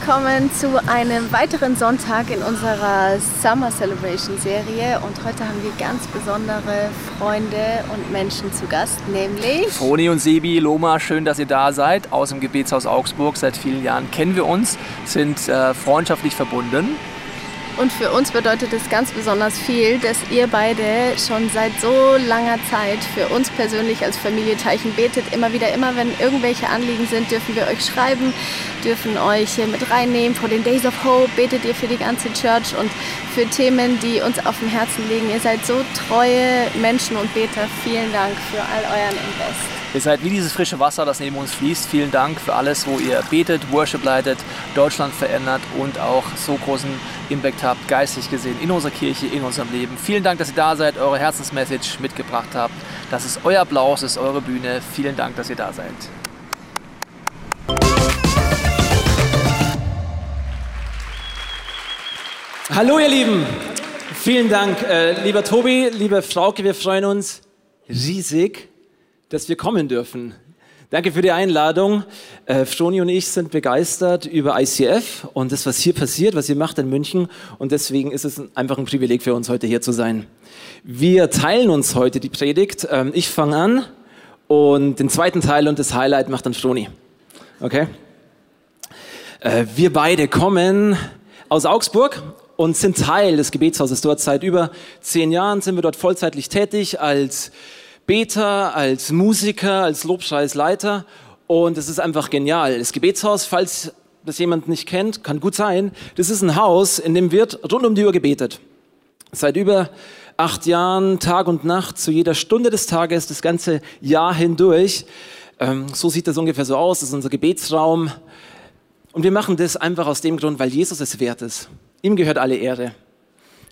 Willkommen zu einem weiteren Sonntag in unserer Summer Celebration Serie und heute haben wir ganz besondere Freunde und Menschen zu Gast, nämlich Froni und Sebi, Loma, schön, dass ihr da seid. Aus dem Gebetshaus Augsburg. Seit vielen Jahren kennen wir uns, sind äh, freundschaftlich verbunden. Und für uns bedeutet es ganz besonders viel, dass ihr beide schon seit so langer Zeit für uns persönlich als Familie Teichen betet. Immer wieder, immer wenn irgendwelche Anliegen sind, dürfen wir euch schreiben, dürfen euch mit reinnehmen. Vor den Days of Hope betet ihr für die ganze Church und für Themen, die uns auf dem Herzen liegen. Ihr seid so treue Menschen und Beter. Vielen Dank für all euren Invest. Ihr seid wie dieses frische Wasser, das neben uns fließt. Vielen Dank für alles, wo ihr betet, Worship leitet, Deutschland verändert und auch so großen Impact habt, geistig gesehen, in unserer Kirche, in unserem Leben. Vielen Dank, dass ihr da seid, eure Herzensmessage mitgebracht habt. Das ist euer Applaus, das ist eure Bühne. Vielen Dank, dass ihr da seid. Hallo ihr Lieben, vielen Dank, äh, lieber Tobi, liebe Frauke, wir freuen uns riesig, dass wir kommen dürfen. Danke für die Einladung. Äh, Froni und ich sind begeistert über ICF und das, was hier passiert, was ihr macht in München. Und deswegen ist es einfach ein Privileg für uns, heute hier zu sein. Wir teilen uns heute die Predigt. Ähm, ich fange an und den zweiten Teil und das Highlight macht dann Froni. Okay? Äh, wir beide kommen aus Augsburg und sind Teil des Gebetshauses dort. Seit über zehn Jahren sind wir dort vollzeitlich tätig als Beter, als Musiker, als Lobpreisleiter und es ist einfach genial. Das Gebetshaus, falls das jemand nicht kennt, kann gut sein, das ist ein Haus, in dem wird rund um die Uhr gebetet. Seit über acht Jahren, Tag und Nacht, zu jeder Stunde des Tages, das ganze Jahr hindurch. Ähm, so sieht das ungefähr so aus, das ist unser Gebetsraum. Und wir machen das einfach aus dem Grund, weil Jesus es wert ist. Ihm gehört alle Ehre.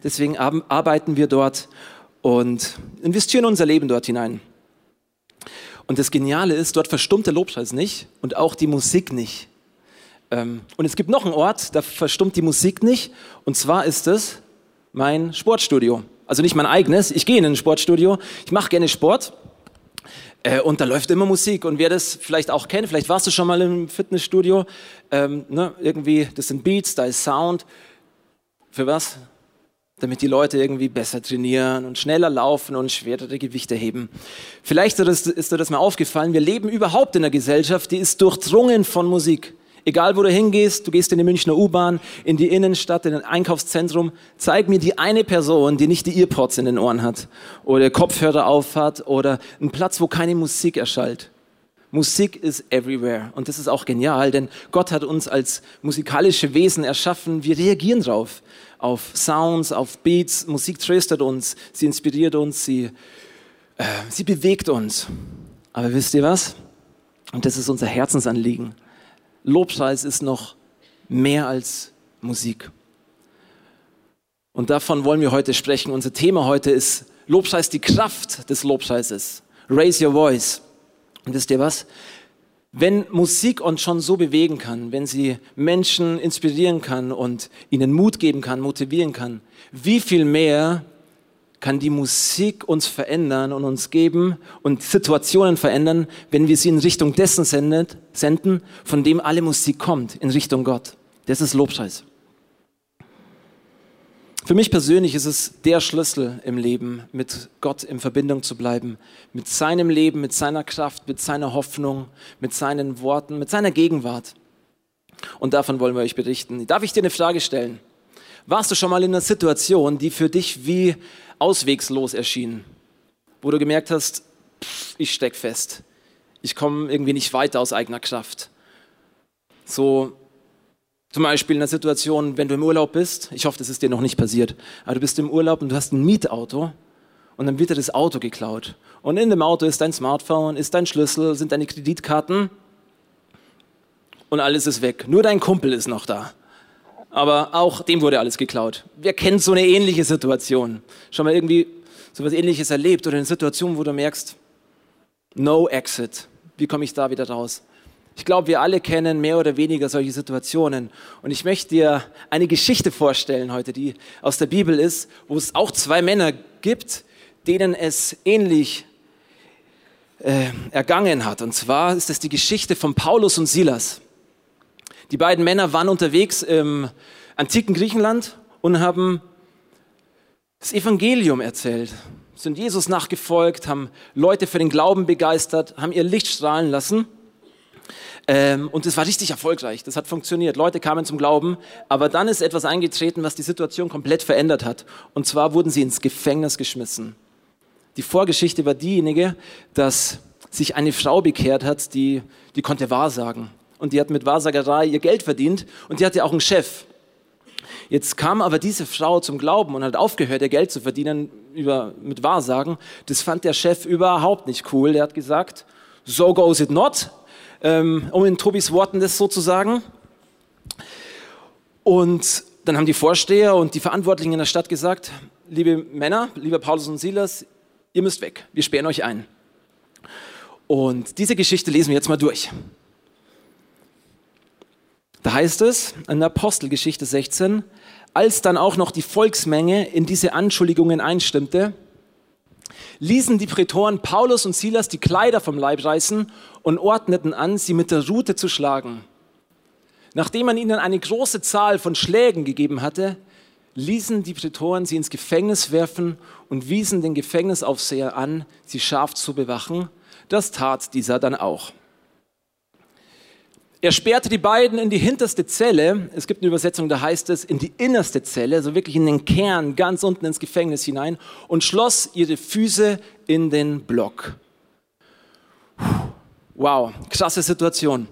Deswegen arbeiten wir dort und investieren unser Leben dort hinein. Und das Geniale ist, dort verstummt der Lobpreis nicht und auch die Musik nicht. Ähm, und es gibt noch einen Ort, da verstummt die Musik nicht. Und zwar ist es mein Sportstudio. Also nicht mein eigenes. Ich gehe in ein Sportstudio. Ich mache gerne Sport. Äh, und da läuft immer Musik. Und wer das vielleicht auch kennt, vielleicht warst du schon mal im Fitnessstudio. Ähm, ne, irgendwie, das sind Beats, da ist Sound. Für was? Damit die Leute irgendwie besser trainieren und schneller laufen und schwerere Gewichte heben. Vielleicht ist dir das mal aufgefallen, wir leben überhaupt in einer Gesellschaft, die ist durchdrungen von Musik. Egal wo du hingehst, du gehst in die Münchner U-Bahn, in die Innenstadt, in ein Einkaufszentrum, zeig mir die eine Person, die nicht die Earpods in den Ohren hat oder Kopfhörer auf hat oder einen Platz, wo keine Musik erschallt. Musik ist everywhere und das ist auch genial, denn Gott hat uns als musikalische Wesen erschaffen, wir reagieren drauf auf Sounds, auf Beats. Musik tröstet uns, sie inspiriert uns, sie, äh, sie bewegt uns. Aber wisst ihr was? Und das ist unser Herzensanliegen. Lobpreis ist noch mehr als Musik. Und davon wollen wir heute sprechen. Unser Thema heute ist Lobpreis, die Kraft des Lobpreises. Raise your voice. Und wisst ihr was? Wenn Musik uns schon so bewegen kann, wenn sie Menschen inspirieren kann und ihnen Mut geben kann, motivieren kann, wie viel mehr kann die Musik uns verändern und uns geben und Situationen verändern, wenn wir sie in Richtung dessen sendet, senden, von dem alle Musik kommt, in Richtung Gott. Das ist Lobpreis. Für mich persönlich ist es der Schlüssel im Leben, mit Gott in Verbindung zu bleiben, mit seinem Leben, mit seiner Kraft, mit seiner Hoffnung, mit seinen Worten, mit seiner Gegenwart. Und davon wollen wir euch berichten. Darf ich dir eine Frage stellen? Warst du schon mal in einer Situation, die für dich wie auswegslos erschien, wo du gemerkt hast, pff, ich steck fest, ich komme irgendwie nicht weiter aus eigener Kraft? So zum Beispiel in der Situation, wenn du im Urlaub bist, ich hoffe, das ist dir noch nicht passiert, aber du bist im Urlaub und du hast ein Mietauto und dann wird dir das Auto geklaut. Und in dem Auto ist dein Smartphone, ist dein Schlüssel, sind deine Kreditkarten und alles ist weg. Nur dein Kumpel ist noch da. Aber auch dem wurde alles geklaut. Wer kennt so eine ähnliche Situation? Schon mal irgendwie so etwas Ähnliches erlebt oder eine Situation, wo du merkst, no exit. Wie komme ich da wieder raus? Ich glaube, wir alle kennen mehr oder weniger solche Situationen. Und ich möchte dir eine Geschichte vorstellen heute, die aus der Bibel ist, wo es auch zwei Männer gibt, denen es ähnlich äh, ergangen hat. Und zwar ist es die Geschichte von Paulus und Silas. Die beiden Männer waren unterwegs im antiken Griechenland und haben das Evangelium erzählt, sind Jesus nachgefolgt, haben Leute für den Glauben begeistert, haben ihr Licht strahlen lassen. Ähm, und es war richtig erfolgreich. Das hat funktioniert. Leute kamen zum Glauben. Aber dann ist etwas eingetreten, was die Situation komplett verändert hat. Und zwar wurden sie ins Gefängnis geschmissen. Die Vorgeschichte war diejenige, dass sich eine Frau bekehrt hat, die, die konnte Wahrsagen. Und die hat mit Wahrsagerei ihr Geld verdient. Und die hatte auch einen Chef. Jetzt kam aber diese Frau zum Glauben und hat aufgehört, ihr Geld zu verdienen über, mit Wahrsagen. Das fand der Chef überhaupt nicht cool. Der hat gesagt, so goes it not ähm, um in Tobis Worten das so zu sagen. Und dann haben die Vorsteher und die Verantwortlichen in der Stadt gesagt, liebe Männer, lieber Paulus und Silas, ihr müsst weg, wir sperren euch ein. Und diese Geschichte lesen wir jetzt mal durch. Da heißt es in der Apostelgeschichte 16, als dann auch noch die Volksmenge in diese Anschuldigungen einstimmte, ließen die Prätoren Paulus und Silas die Kleider vom Leib reißen und ordneten an, sie mit der Rute zu schlagen. Nachdem man ihnen eine große Zahl von Schlägen gegeben hatte, ließen die Prätoren sie ins Gefängnis werfen und wiesen den Gefängnisaufseher an, sie scharf zu bewachen. Das tat dieser dann auch. Er sperrte die beiden in die hinterste Zelle. Es gibt eine Übersetzung, da heißt es in die innerste Zelle, also wirklich in den Kern, ganz unten ins Gefängnis hinein und schloss ihre Füße in den Block. Wow, krasse Situation.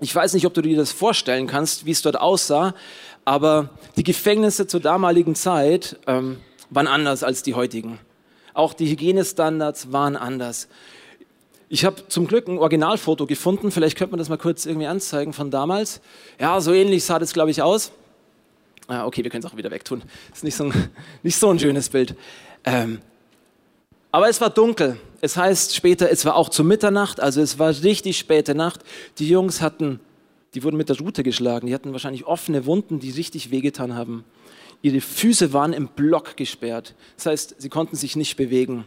Ich weiß nicht, ob du dir das vorstellen kannst, wie es dort aussah, aber die Gefängnisse zur damaligen Zeit ähm, waren anders als die heutigen. Auch die Hygienestandards waren anders. Ich habe zum Glück ein Originalfoto gefunden. Vielleicht könnte man das mal kurz irgendwie anzeigen von damals. Ja, so ähnlich sah das, glaube ich, aus. Ah, okay, wir können es auch wieder wegtun. Ist nicht so ein, nicht so ein schönes Bild. Ähm, aber es war dunkel. Es heißt später, es war auch zu Mitternacht, also es war richtig späte Nacht. Die Jungs hatten, die wurden mit der Rute geschlagen. Die hatten wahrscheinlich offene Wunden, die richtig wehgetan haben. Ihre Füße waren im Block gesperrt. Das heißt, sie konnten sich nicht bewegen.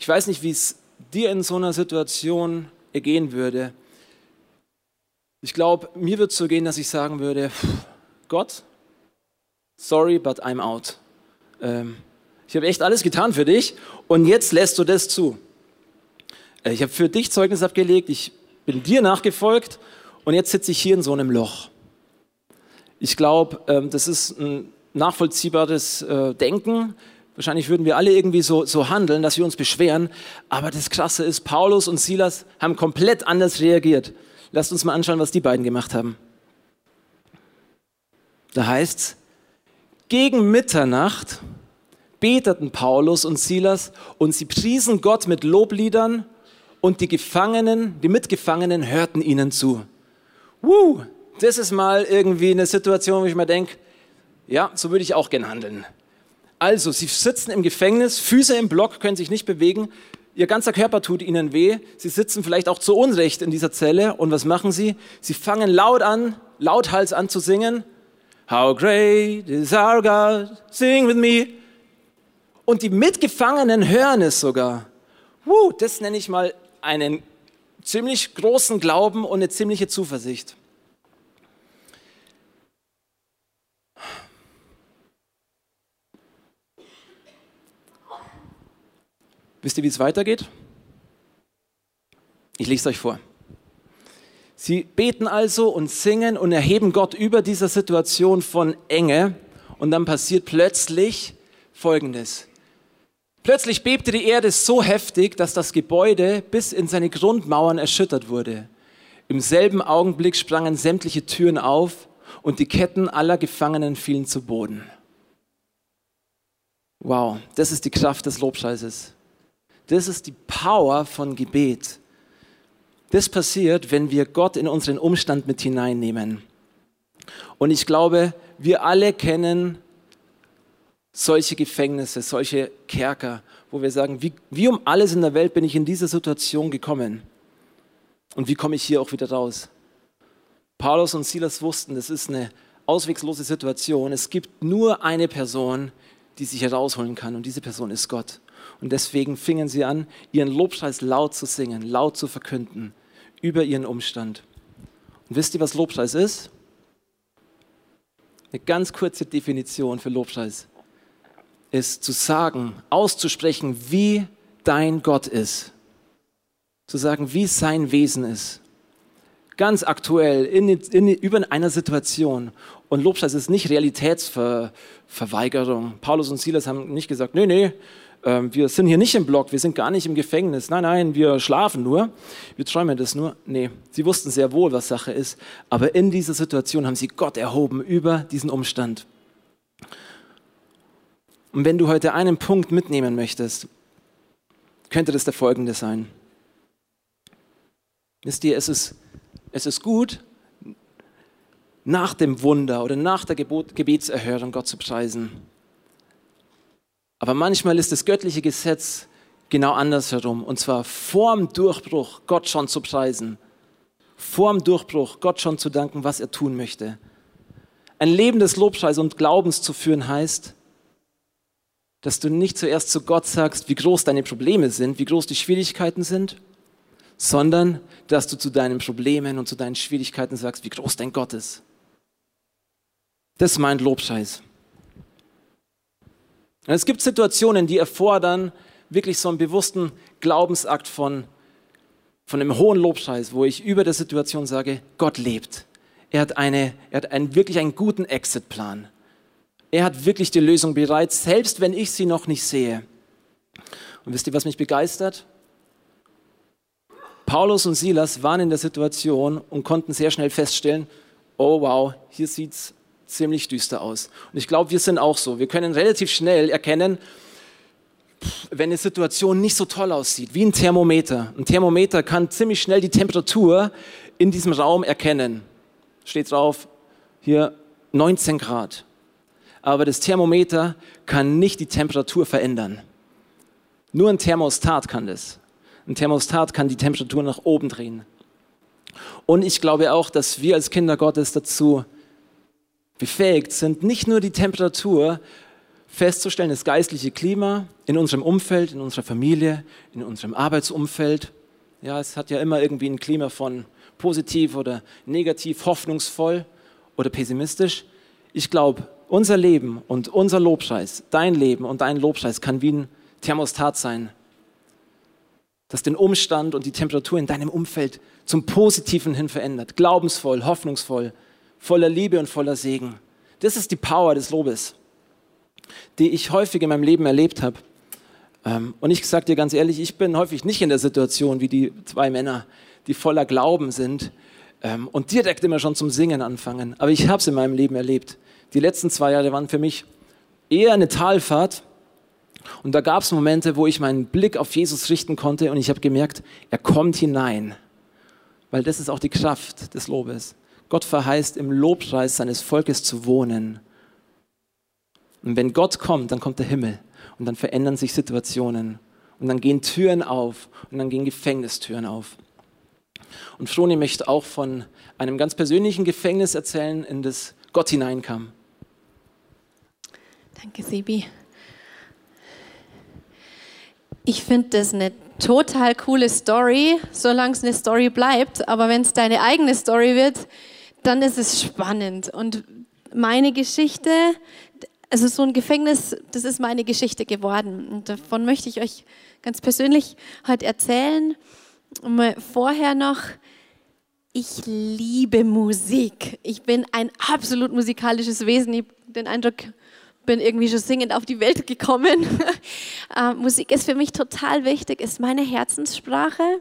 Ich weiß nicht, wie es dir in so einer Situation ergehen würde. Ich glaube, mir wird es so gehen, dass ich sagen würde, Gott, sorry, but I'm out. Ähm, ich habe echt alles getan für dich und jetzt lässt du das zu. Äh, ich habe für dich Zeugnis abgelegt, ich bin dir nachgefolgt und jetzt sitze ich hier in so einem Loch. Ich glaube, ähm, das ist ein nachvollziehbares äh, Denken. Wahrscheinlich würden wir alle irgendwie so, so handeln, dass wir uns beschweren. Aber das Krasse ist, Paulus und Silas haben komplett anders reagiert. Lasst uns mal anschauen, was die beiden gemacht haben. Da heißt's, gegen Mitternacht beteten Paulus und Silas und sie priesen Gott mit Lobliedern und die Gefangenen, die Mitgefangenen hörten ihnen zu. Woo, das ist mal irgendwie eine Situation, wo ich mir denke, ja, so würde ich auch gern handeln. Also, sie sitzen im Gefängnis, Füße im Block, können sich nicht bewegen, ihr ganzer Körper tut ihnen weh, sie sitzen vielleicht auch zu Unrecht in dieser Zelle und was machen sie? Sie fangen laut an, lauthals an zu singen. How great is our God, sing with me. Und die Mitgefangenen hören es sogar. Woo, das nenne ich mal einen ziemlich großen Glauben und eine ziemliche Zuversicht. Wisst ihr, wie es weitergeht? Ich lese es euch vor. Sie beten also und singen und erheben Gott über dieser Situation von Enge und dann passiert plötzlich Folgendes. Plötzlich bebte die Erde so heftig, dass das Gebäude bis in seine Grundmauern erschüttert wurde. Im selben Augenblick sprangen sämtliche Türen auf und die Ketten aller Gefangenen fielen zu Boden. Wow, das ist die Kraft des Lobpreises. Das ist die Power von Gebet. Das passiert, wenn wir Gott in unseren Umstand mit hineinnehmen. Und ich glaube, wir alle kennen solche Gefängnisse, solche Kerker, wo wir sagen, wie, wie um alles in der Welt bin ich in diese Situation gekommen? Und wie komme ich hier auch wieder raus? Paulus und Silas wussten, das ist eine auswegslose Situation. Es gibt nur eine Person, die sich herausholen kann und diese Person ist Gott. Und deswegen fingen sie an, ihren Lobpreis laut zu singen, laut zu verkünden über ihren Umstand. Und wisst ihr, was Lobpreis ist? Eine ganz kurze Definition für Lobpreis ist zu sagen, auszusprechen, wie dein Gott ist. Zu sagen, wie sein Wesen ist. Ganz aktuell, in, in, über einer Situation. Und Lobpreis ist nicht Realitätsverweigerung. Paulus und Silas haben nicht gesagt, nee, nee, ähm, wir sind hier nicht im Block, wir sind gar nicht im Gefängnis. Nein, nein, wir schlafen nur, wir träumen das nur. Nee, sie wussten sehr wohl, was Sache ist. Aber in dieser Situation haben sie Gott erhoben über diesen Umstand. Und wenn du heute einen Punkt mitnehmen möchtest, könnte das der folgende sein. Wisst ihr, es ist, es ist gut, nach dem Wunder oder nach der Gebetserhörung Gott zu preisen. Aber manchmal ist das göttliche Gesetz genau andersherum. Und zwar vorm Durchbruch Gott schon zu preisen. Vorm Durchbruch Gott schon zu danken, was er tun möchte. Ein Leben des Lobpreis und Glaubens zu führen heißt, dass du nicht zuerst zu Gott sagst, wie groß deine Probleme sind, wie groß die Schwierigkeiten sind, sondern dass du zu deinen Problemen und zu deinen Schwierigkeiten sagst, wie groß dein Gott ist. Das meint Lobpreis. Und es gibt Situationen, die erfordern wirklich so einen bewussten Glaubensakt von, von einem hohen Lobpreis, wo ich über der Situation sage, Gott lebt. Er hat, eine, er hat einen, wirklich einen guten Exit-Plan. Er hat wirklich die Lösung bereit, selbst wenn ich sie noch nicht sehe. Und wisst ihr, was mich begeistert? Paulus und Silas waren in der Situation und konnten sehr schnell feststellen, oh wow, hier sieht es ziemlich düster aus. Und ich glaube, wir sind auch so. Wir können relativ schnell erkennen, wenn eine Situation nicht so toll aussieht, wie ein Thermometer. Ein Thermometer kann ziemlich schnell die Temperatur in diesem Raum erkennen. Steht drauf, hier 19 Grad aber das Thermometer kann nicht die Temperatur verändern. Nur ein Thermostat kann das. Ein Thermostat kann die Temperatur nach oben drehen. Und ich glaube auch, dass wir als Kinder Gottes dazu befähigt sind, nicht nur die Temperatur festzustellen, das geistliche Klima in unserem Umfeld, in unserer Familie, in unserem Arbeitsumfeld. Ja, es hat ja immer irgendwie ein Klima von positiv oder negativ, hoffnungsvoll oder pessimistisch. Ich glaube, unser Leben und unser Lobpreis, dein Leben und dein Lobpreis kann wie ein Thermostat sein, das den Umstand und die Temperatur in deinem Umfeld zum Positiven hin verändert. Glaubensvoll, hoffnungsvoll, voller Liebe und voller Segen. Das ist die Power des Lobes, die ich häufig in meinem Leben erlebt habe. Ähm, und ich sage dir ganz ehrlich, ich bin häufig nicht in der Situation wie die zwei Männer, die voller Glauben sind ähm, und direkt immer schon zum Singen anfangen. Aber ich habe es in meinem Leben erlebt. Die letzten zwei Jahre waren für mich eher eine Talfahrt. Und da gab es Momente, wo ich meinen Blick auf Jesus richten konnte und ich habe gemerkt, er kommt hinein. Weil das ist auch die Kraft des Lobes. Gott verheißt, im Lobpreis seines Volkes zu wohnen. Und wenn Gott kommt, dann kommt der Himmel und dann verändern sich Situationen und dann gehen Türen auf und dann gehen Gefängnistüren auf. Und Froni möchte auch von einem ganz persönlichen Gefängnis erzählen, in das Gott hineinkam. Danke, Sebi. Ich finde das eine total coole Story, solange es eine Story bleibt. Aber wenn es deine eigene Story wird, dann ist es spannend. Und meine Geschichte, also so ein Gefängnis, das ist meine Geschichte geworden. Und davon möchte ich euch ganz persönlich heute erzählen. vorher noch, ich liebe Musik. Ich bin ein absolut musikalisches Wesen. Ich habe den Eindruck, bin irgendwie schon singend auf die Welt gekommen. äh, Musik ist für mich total wichtig, ist meine Herzenssprache.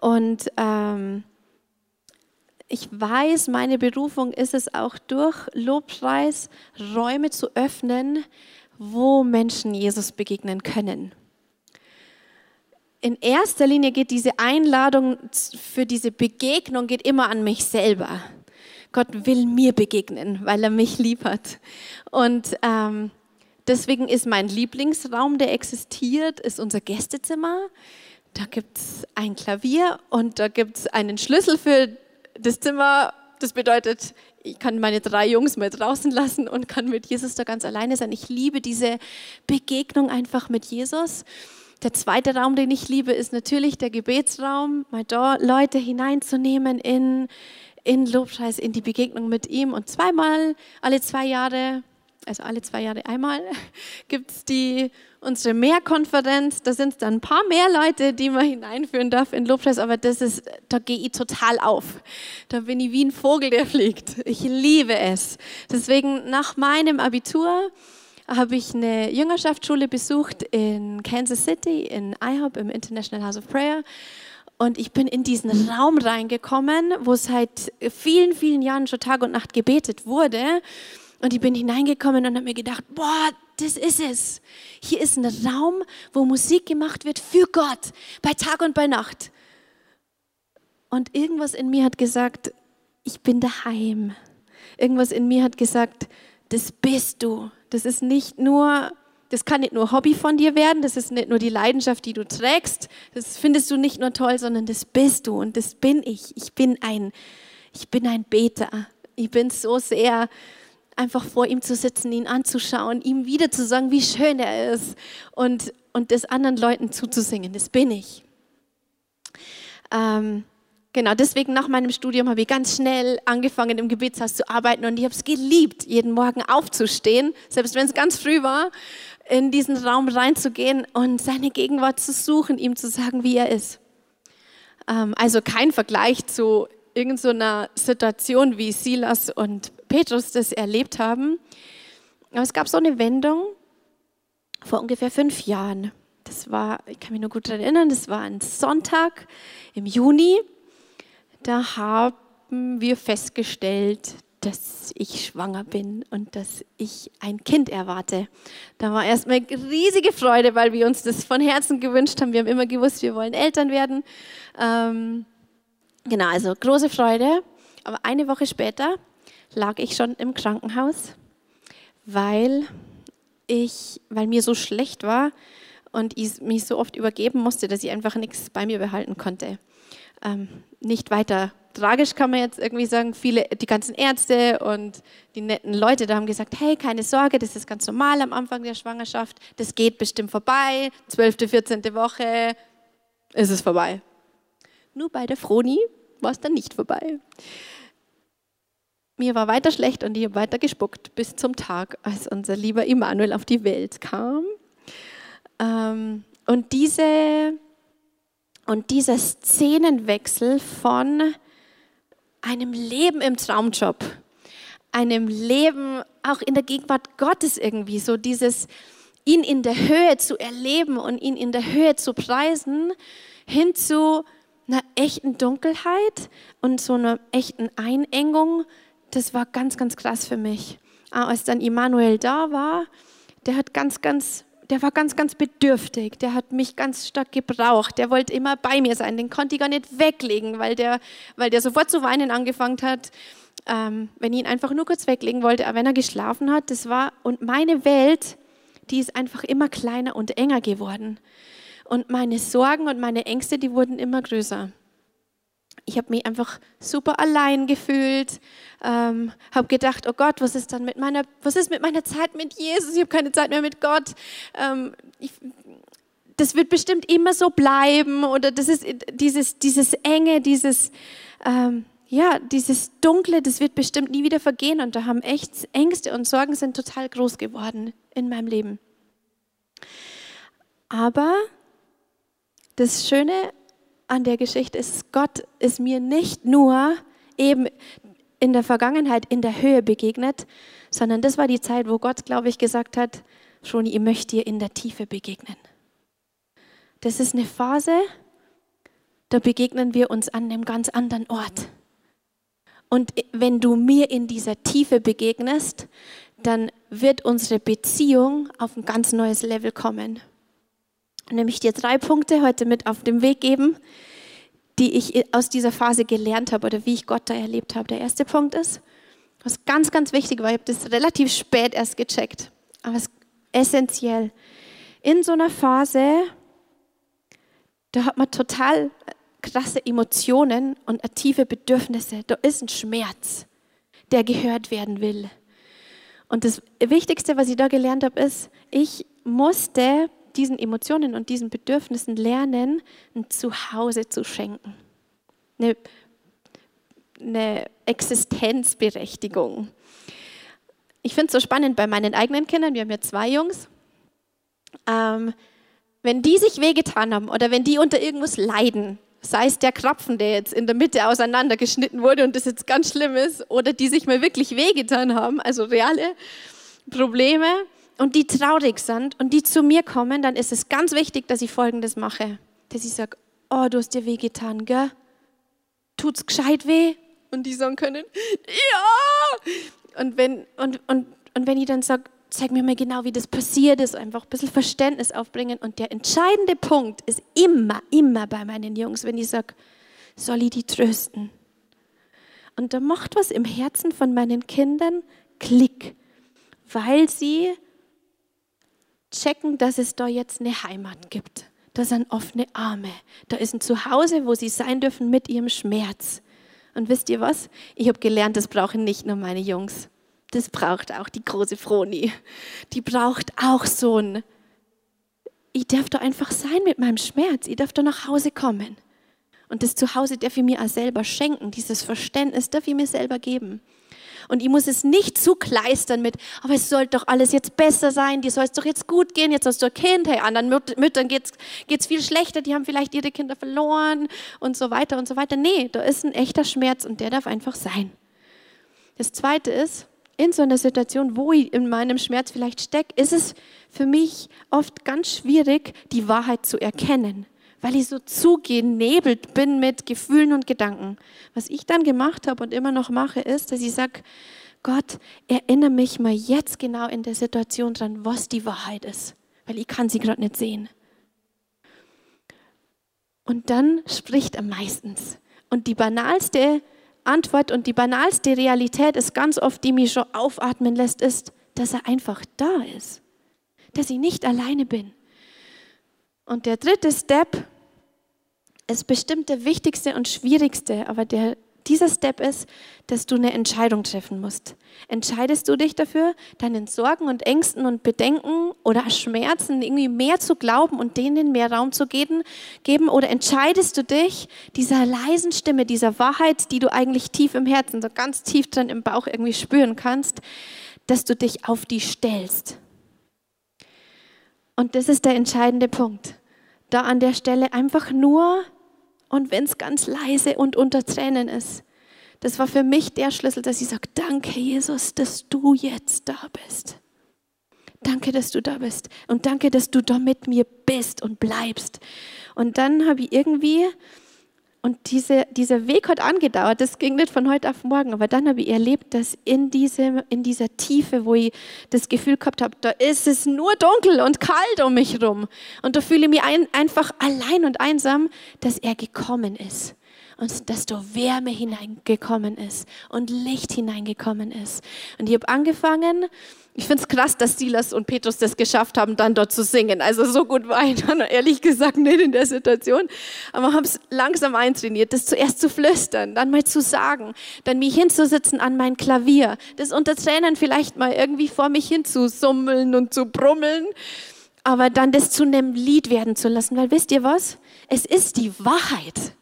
Und ähm, ich weiß, meine Berufung ist es auch durch Lobpreis Räume zu öffnen, wo Menschen Jesus begegnen können. in erster Linie geht diese Einladung für diese Begegnung geht immer an mich selber. Gott will mir begegnen, weil er mich lieb hat. Und ähm, deswegen ist mein Lieblingsraum, der existiert, ist unser Gästezimmer. Da gibt es ein Klavier und da gibt es einen Schlüssel für das Zimmer. Das bedeutet, ich kann meine drei Jungs mal draußen lassen und kann mit Jesus da ganz alleine sein. Ich liebe diese Begegnung einfach mit Jesus. Der zweite Raum, den ich liebe, ist natürlich der Gebetsraum, mal da Leute hineinzunehmen in, in Lobpreis, in die Begegnung mit ihm. Und zweimal, alle zwei Jahre, also alle zwei Jahre einmal, gibt es die unsere Mehrkonferenz. Da sind dann ein paar mehr Leute, die man hineinführen darf in Lobpreis, aber das ist, da gehe ich total auf. Da bin ich wie ein Vogel, der fliegt. Ich liebe es. Deswegen nach meinem Abitur habe ich eine Jüngerschaftsschule besucht in Kansas City, in IHOP, im International House of Prayer. Und ich bin in diesen Raum reingekommen, wo seit vielen, vielen Jahren schon Tag und Nacht gebetet wurde. Und ich bin hineingekommen und habe mir gedacht, boah, das ist es. Hier ist ein Raum, wo Musik gemacht wird für Gott, bei Tag und bei Nacht. Und irgendwas in mir hat gesagt, ich bin daheim. Irgendwas in mir hat gesagt, das bist du. Das ist nicht nur, das kann nicht nur Hobby von dir werden, das ist nicht nur die Leidenschaft, die du trägst, das findest du nicht nur toll, sondern das bist du und das bin ich. Ich bin ein, ich bin ein Beter. Ich bin so sehr einfach vor ihm zu sitzen, ihn anzuschauen, ihm wieder zu sagen, wie schön er ist und, und das anderen Leuten zuzusingen. Das bin ich. Ähm, Genau, deswegen nach meinem Studium habe ich ganz schnell angefangen, im Gebetshaus zu arbeiten und ich habe es geliebt, jeden Morgen aufzustehen, selbst wenn es ganz früh war, in diesen Raum reinzugehen und seine Gegenwart zu suchen, ihm zu sagen, wie er ist. Ähm, also kein Vergleich zu irgendeiner so Situation, wie Silas und Petrus das erlebt haben. Aber es gab so eine Wendung vor ungefähr fünf Jahren. Das war, ich kann mich nur gut daran erinnern, das war ein Sonntag im Juni da haben wir festgestellt, dass ich schwanger bin und dass ich ein Kind erwarte. Da war erstmal riesige Freude, weil wir uns das von Herzen gewünscht haben. Wir haben immer gewusst, wir wollen Eltern werden. Ähm, genau, also große Freude. Aber eine Woche später lag ich schon im Krankenhaus, weil ich, weil mir so schlecht war und ich mich so oft übergeben musste, dass ich einfach nichts bei mir behalten konnte ähm, nicht weiter tragisch, kann man jetzt irgendwie sagen. Viele, die ganzen Ärzte und die netten Leute da haben gesagt, hey, keine Sorge, das ist ganz normal am Anfang der Schwangerschaft, das geht bestimmt vorbei, 12., 14. Woche ist es vorbei. Nur bei der Froni war es dann nicht vorbei. Mir war weiter schlecht und ich habe weiter gespuckt bis zum Tag, als unser lieber Immanuel auf die Welt kam. Ähm, und diese und dieser Szenenwechsel von einem Leben im Traumjob, einem Leben auch in der Gegenwart Gottes irgendwie, so dieses ihn in der Höhe zu erleben und ihn in der Höhe zu preisen, hin zu einer echten Dunkelheit und so einer echten Einengung, das war ganz, ganz krass für mich. Als dann Immanuel da war, der hat ganz, ganz der war ganz, ganz bedürftig. Der hat mich ganz stark gebraucht. Der wollte immer bei mir sein. Den konnte ich gar nicht weglegen, weil der, weil der sofort zu weinen angefangen hat, ähm, wenn ich ihn einfach nur kurz weglegen wollte. Aber wenn er geschlafen hat, das war, und meine Welt, die ist einfach immer kleiner und enger geworden. Und meine Sorgen und meine Ängste, die wurden immer größer ich habe mich einfach super allein gefühlt, ähm, habe gedacht, oh Gott, was ist dann mit meiner, was ist mit meiner Zeit mit Jesus? Ich habe keine Zeit mehr mit Gott. Ähm, ich, das wird bestimmt immer so bleiben oder das ist dieses, dieses Enge, dieses, ähm, ja, dieses Dunkle, das wird bestimmt nie wieder vergehen und da haben echt Ängste und Sorgen sind total groß geworden in meinem Leben. Aber das Schöne an der Geschichte ist, Gott ist mir nicht nur eben in der Vergangenheit in der Höhe begegnet, sondern das war die Zeit, wo Gott, glaube ich, gesagt hat, schon, ich möchte dir in der Tiefe begegnen. Das ist eine Phase, da begegnen wir uns an einem ganz anderen Ort. Und wenn du mir in dieser Tiefe begegnest, dann wird unsere Beziehung auf ein ganz neues Level kommen. Nämlich dir drei Punkte heute mit auf den Weg geben, die ich aus dieser Phase gelernt habe oder wie ich Gott da erlebt habe. Der erste Punkt ist, was ganz, ganz wichtig war, ich habe das relativ spät erst gecheckt, aber es ist essentiell. In so einer Phase, da hat man total krasse Emotionen und tiefe Bedürfnisse. Da ist ein Schmerz, der gehört werden will. Und das Wichtigste, was ich da gelernt habe, ist, ich musste diesen Emotionen und diesen Bedürfnissen lernen, ein Zuhause zu schenken. Eine, eine Existenzberechtigung. Ich finde es so spannend bei meinen eigenen Kindern, wir haben ja zwei Jungs, ähm, wenn die sich wehgetan haben oder wenn die unter irgendwas leiden, sei es der Krapfen, der jetzt in der Mitte auseinandergeschnitten wurde und das jetzt ganz schlimm ist, oder die sich mal wirklich wehgetan haben, also reale Probleme, und die traurig sind und die zu mir kommen, dann ist es ganz wichtig, dass ich Folgendes mache. Dass ich sage, oh, du hast dir wehgetan, gell? Tut's gescheit weh? Und die sagen können, ja! Und wenn, und, und, und wenn ich dann sage, zeig mir mal genau, wie das passiert ist, einfach ein bisschen Verständnis aufbringen. Und der entscheidende Punkt ist immer, immer bei meinen Jungs, wenn ich sage, soll ich die trösten? Und da macht was im Herzen von meinen Kindern Klick, weil sie checken, dass es da jetzt eine Heimat gibt. Da sind offene Arme. Da ist ein Zuhause, wo sie sein dürfen mit ihrem Schmerz. Und wisst ihr was? Ich habe gelernt, das brauchen nicht nur meine Jungs. Das braucht auch die große Froni. Die braucht auch so ein, ich darf da einfach sein mit meinem Schmerz. Ich darf da nach Hause kommen. Und das Zuhause darf ich mir auch selber schenken. Dieses Verständnis darf ich mir selber geben. Und ich muss es nicht zukleistern mit, aber es sollte doch alles jetzt besser sein, dir soll es doch jetzt gut gehen, jetzt hast du ein Kind, hey, anderen Müttern geht es viel schlechter, die haben vielleicht ihre Kinder verloren und so weiter und so weiter. Nee, da ist ein echter Schmerz und der darf einfach sein. Das Zweite ist, in so einer Situation, wo ich in meinem Schmerz vielleicht stecke, ist es für mich oft ganz schwierig, die Wahrheit zu erkennen weil ich so zugenebelt bin mit Gefühlen und Gedanken. Was ich dann gemacht habe und immer noch mache, ist, dass ich sage, Gott, erinnere mich mal jetzt genau in der Situation dran, was die Wahrheit ist, weil ich kann sie gerade nicht sehen. Und dann spricht er meistens. Und die banalste Antwort und die banalste Realität ist ganz oft, die mich schon aufatmen lässt, ist, dass er einfach da ist. Dass ich nicht alleine bin. Und der dritte Step ist bestimmt der wichtigste und schwierigste, aber der, dieser Step ist, dass du eine Entscheidung treffen musst. Entscheidest du dich dafür, deinen Sorgen und Ängsten und Bedenken oder Schmerzen irgendwie mehr zu glauben und denen mehr Raum zu geben, geben oder entscheidest du dich dieser leisen Stimme, dieser Wahrheit, die du eigentlich tief im Herzen, so ganz tief drin im Bauch irgendwie spüren kannst, dass du dich auf die stellst? Und das ist der entscheidende Punkt. Da an der Stelle einfach nur, und wenn es ganz leise und unter Tränen ist, das war für mich der Schlüssel, dass ich sage, danke Jesus, dass du jetzt da bist. Danke, dass du da bist. Und danke, dass du da mit mir bist und bleibst. Und dann habe ich irgendwie und diese, dieser Weg hat angedauert, das ging nicht von heute auf morgen, aber dann habe ich erlebt, dass in, diese, in dieser Tiefe, wo ich das Gefühl gehabt habe, da ist es nur dunkel und kalt um mich herum. Und da fühle ich mich ein, einfach allein und einsam, dass er gekommen ist und da Wärme hineingekommen ist und Licht hineingekommen ist. Und ich habe angefangen, ich finde es krass, dass Silas und Petrus das geschafft haben, dann dort zu singen. Also so gut war ich dann ehrlich gesagt nicht in der Situation. Aber haben es langsam eintrainiert, das zuerst zu flüstern, dann mal zu sagen, dann mich hinzusitzen an mein Klavier, das unter Tränen vielleicht mal irgendwie vor mich hin zu summeln und zu brummeln, aber dann das zu einem Lied werden zu lassen. Weil wisst ihr was? Es ist die Wahrheit.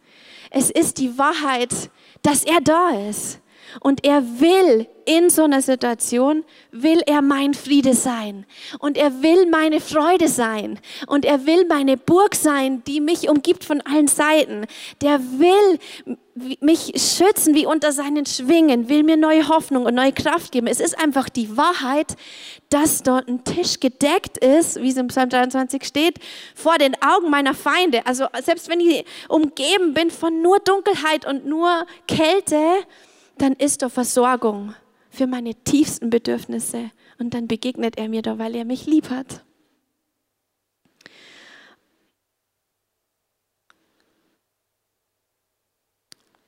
Es ist die Wahrheit, dass er da ist. Und er will in so einer Situation, will er mein Friede sein. Und er will meine Freude sein. Und er will meine Burg sein, die mich umgibt von allen Seiten. Der will mich schützen wie unter seinen Schwingen, will mir neue Hoffnung und neue Kraft geben. Es ist einfach die Wahrheit, dass dort ein Tisch gedeckt ist, wie es im Psalm 23 steht, vor den Augen meiner Feinde. Also selbst wenn ich umgeben bin von nur Dunkelheit und nur Kälte, dann ist er Versorgung für meine tiefsten Bedürfnisse und dann begegnet er mir da, weil er mich lieb hat.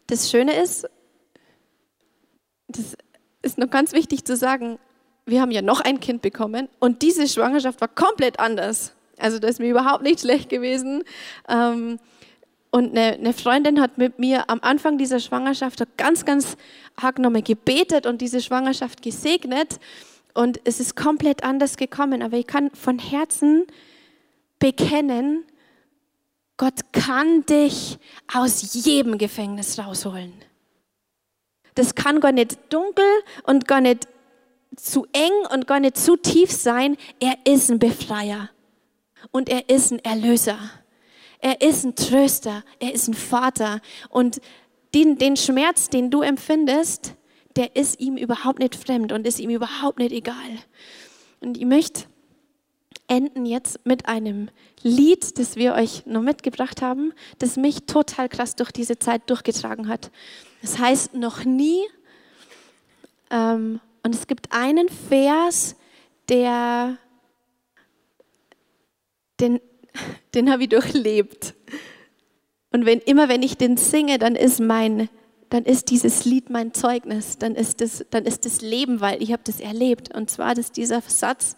Das Schöne ist, das ist noch ganz wichtig zu sagen, wir haben ja noch ein Kind bekommen und diese Schwangerschaft war komplett anders. Also das ist mir überhaupt nicht schlecht gewesen. Ähm, und eine, eine, Freundin hat mit mir am Anfang dieser Schwangerschaft ganz, ganz arg nochmal gebetet und diese Schwangerschaft gesegnet. Und es ist komplett anders gekommen. Aber ich kann von Herzen bekennen, Gott kann dich aus jedem Gefängnis rausholen. Das kann gar nicht dunkel und gar nicht zu eng und gar nicht zu tief sein. Er ist ein Befreier und er ist ein Erlöser. Er ist ein Tröster, er ist ein Vater. Und den, den Schmerz, den du empfindest, der ist ihm überhaupt nicht fremd und ist ihm überhaupt nicht egal. Und ich möchte enden jetzt mit einem Lied, das wir euch noch mitgebracht haben, das mich total krass durch diese Zeit durchgetragen hat. Das heißt noch nie. Ähm, und es gibt einen Vers, der, den, den habe ich durchlebt. Und wenn immer, wenn ich den singe, dann ist mein, dann ist dieses Lied mein Zeugnis, dann ist das, dann ist das Leben, weil ich habe das erlebt. Und zwar ist dieser Satz: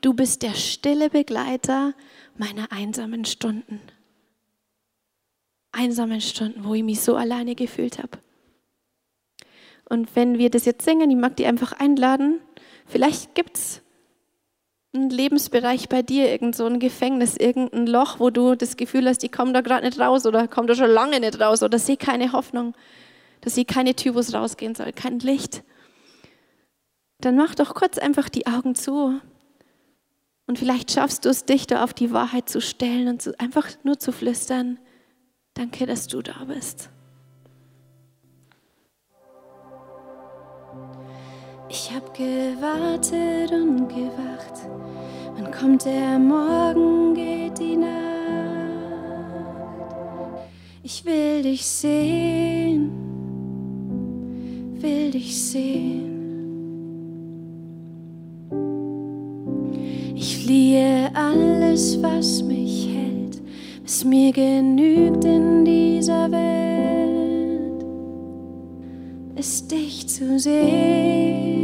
Du bist der stille Begleiter meiner einsamen Stunden. Einsamen Stunden, wo ich mich so alleine gefühlt habe. Und wenn wir das jetzt singen, ich mag die einfach einladen. Vielleicht gibt es einen Lebensbereich bei dir, irgend so ein Gefängnis, irgendein Loch, wo du das Gefühl hast, ich komme da gerade nicht raus oder komme da schon lange nicht raus oder sehe keine Hoffnung, dass sehe keine Tür, wo es rausgehen soll, kein Licht. Dann mach doch kurz einfach die Augen zu. Und vielleicht schaffst du es, dich da auf die Wahrheit zu stellen und zu, einfach nur zu flüstern, danke, dass du da bist. Ich hab gewartet und gewacht. Wann kommt der Morgen, geht die Nacht? Ich will dich sehen, will dich sehen. Ich fliehe alles, was mich hält, was mir genügt in dieser Welt, ist dich zu sehen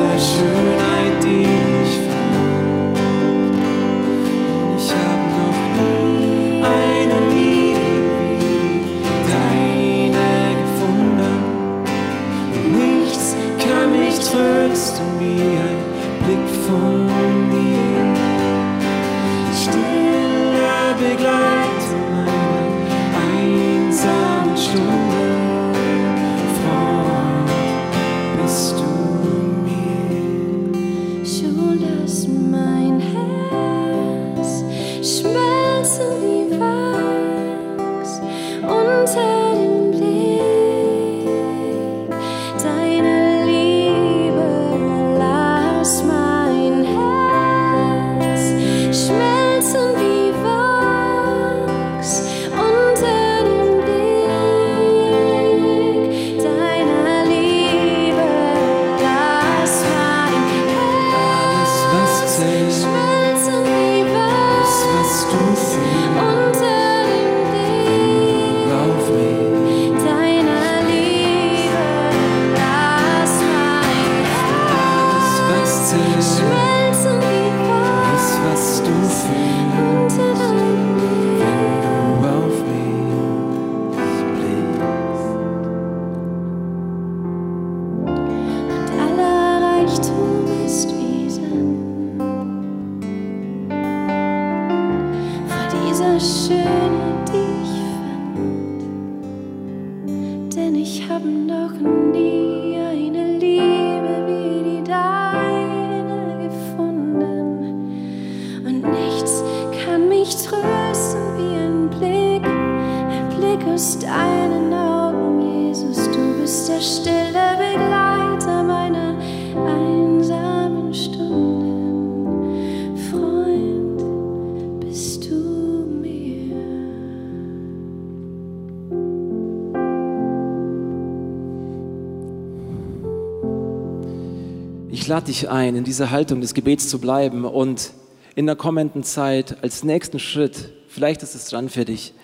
Schönheit, die lade dich ein, in dieser Haltung des Gebets zu bleiben und in der kommenden Zeit als nächsten Schritt, vielleicht ist es dran für dich,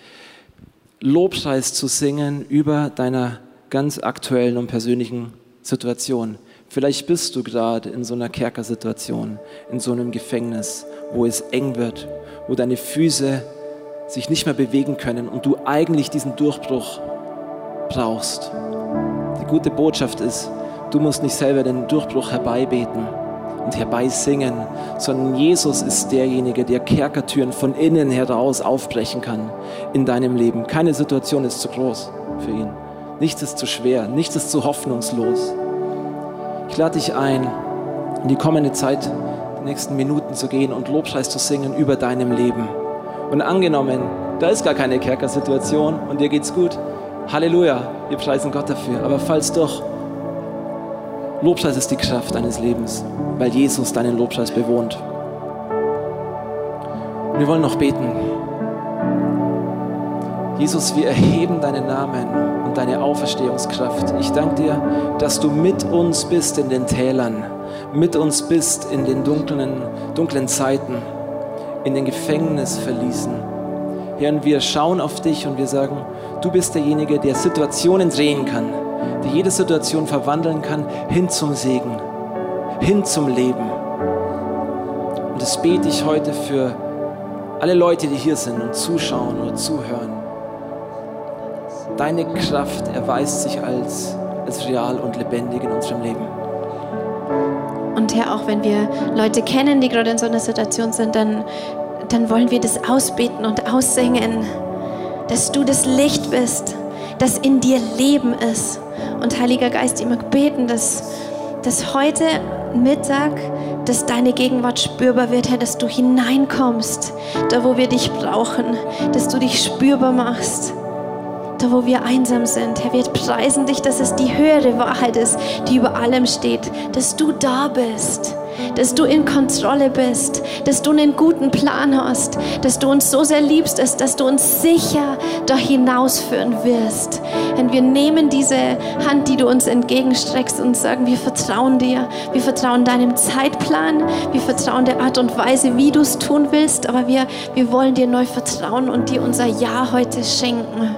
Lobpreis zu singen über deiner ganz aktuellen und persönlichen Situation. Vielleicht bist du gerade in so einer Kerkersituation, in so einem Gefängnis, wo es eng wird, wo deine Füße sich nicht mehr bewegen können und du eigentlich diesen Durchbruch brauchst. Die gute Botschaft ist, du musst nicht selber den Durchbruch herbeibeten und herbeisingen, sondern Jesus ist derjenige, der Kerkertüren von innen heraus aufbrechen kann in deinem Leben. Keine Situation ist zu groß für ihn. Nichts ist zu schwer, nichts ist zu hoffnungslos. Ich lade dich ein, in die kommende Zeit, die nächsten Minuten zu gehen und Lobpreis zu singen über deinem Leben. Und angenommen, da ist gar keine Kerkersituation und dir geht's gut. Halleluja, wir preisen Gott dafür. Aber falls doch, Lobpreis ist die Kraft deines Lebens, weil Jesus deinen Lobpreis bewohnt. Und wir wollen noch beten. Jesus, wir erheben deinen Namen und deine Auferstehungskraft. Ich danke dir, dass du mit uns bist in den Tälern, mit uns bist in den dunklen, dunklen Zeiten, in den Gefängnisverließen. Herr, wir schauen auf dich und wir sagen, du bist derjenige, der Situationen drehen kann, der jede Situation verwandeln kann hin zum Segen, hin zum Leben. Und das bete ich heute für alle Leute, die hier sind und zuschauen oder zuhören. Deine Kraft erweist sich als, als real und lebendig in unserem Leben. Und Herr, auch wenn wir Leute kennen, die gerade in so einer Situation sind, dann, dann wollen wir das ausbeten und aussingen, dass du das Licht bist, das in dir Leben ist. Und Heiliger Geist, ich mag beten, dass, dass heute Mittag, dass deine Gegenwart spürbar wird, Herr, dass du hineinkommst, da wo wir dich brauchen, dass du dich spürbar machst da wo wir einsam sind. Herr, wir preisen dich, dass es die höhere Wahrheit ist, die über allem steht, dass du da bist, dass du in Kontrolle bist, dass du einen guten Plan hast, dass du uns so sehr liebst, dass, dass du uns sicher da hinausführen wirst. Und wir nehmen diese Hand, die du uns entgegenstreckst und sagen, wir vertrauen dir, wir vertrauen deinem Zeitplan, wir vertrauen der Art und Weise, wie du es tun willst, aber wir, wir wollen dir neu vertrauen und dir unser Ja heute schenken.